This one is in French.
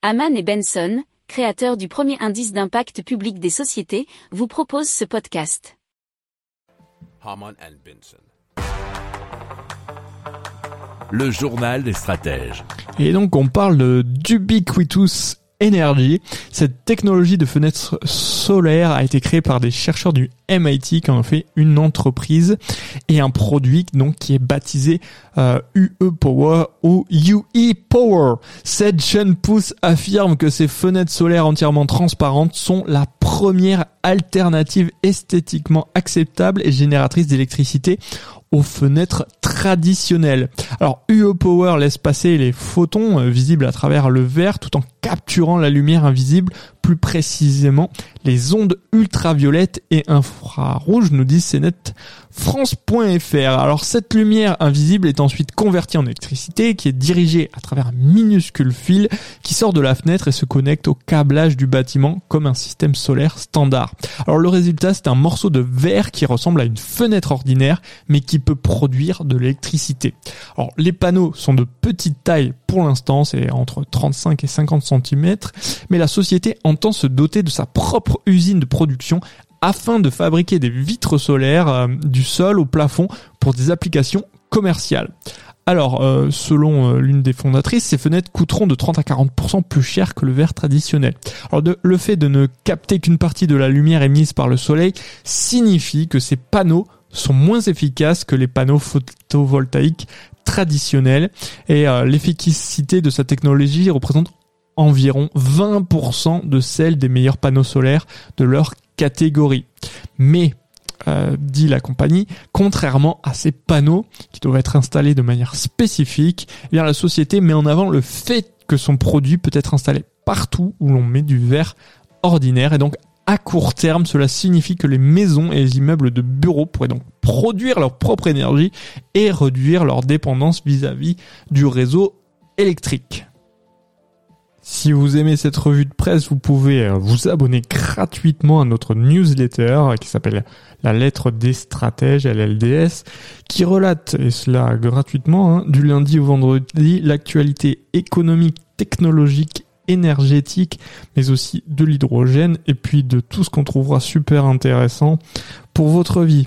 Haman et Benson, créateurs du premier indice d'impact public des sociétés, vous proposent ce podcast. Haman and Benson. Le journal des stratèges. Et donc on parle d'Ubiquitous Energy. Cette technologie de fenêtre solaire a été créée par des chercheurs du MIT qui en ont fait une entreprise et un produit donc qui est baptisé euh, UE Power ou UE Power. Cette jeune pousse affirme que ces fenêtres solaires entièrement transparentes sont la première alternative esthétiquement acceptable et génératrice d'électricité aux fenêtres traditionnelles. Alors UE Power laisse passer les photons euh, visibles à travers le verre tout en capturant la lumière invisible, plus précisément les ondes ultraviolettes et infrarouges, nous disent CNET France.fr. Alors cette lumière invisible est ensuite convertie en électricité qui est dirigée à travers un minuscule fil qui sort de la fenêtre et se connecte au câblage du bâtiment comme un système solaire standard. Alors le résultat c'est un morceau de verre qui ressemble à une fenêtre ordinaire mais qui peut produire de l'électricité. Alors les panneaux sont de petite taille pour l'instant, c'est entre 35 et 50 cm, mais la société entend se doter de sa propre usine de production afin de fabriquer des vitres solaires euh, du sol au plafond pour des applications commerciales. Alors, euh, selon euh, l'une des fondatrices, ces fenêtres coûteront de 30 à 40% plus cher que le verre traditionnel. Alors, le fait de ne capter qu'une partie de la lumière émise par le soleil signifie que ces panneaux sont moins efficaces que les panneaux photovoltaïques traditionnels et l'efficacité de sa technologie représente environ 20% de celle des meilleurs panneaux solaires de leur catégorie. Mais euh, dit la compagnie, contrairement à ces panneaux qui doivent être installés de manière spécifique, eh la société met en avant le fait que son produit peut être installé partout où l'on met du verre ordinaire et donc à court terme, cela signifie que les maisons et les immeubles de bureaux pourraient donc produire leur propre énergie et réduire leur dépendance vis à -vis du réseau électrique. Si vous aimez cette revue de presse, vous pouvez euh, vous abonner gratuitement à notre newsletter qui s'appelle La lettre des stratèges, LLDS, qui relate, et cela gratuitement, hein, du lundi au vendredi, l'actualité économique, technologique, énergétique, mais aussi de l'hydrogène, et puis de tout ce qu'on trouvera super intéressant pour votre vie.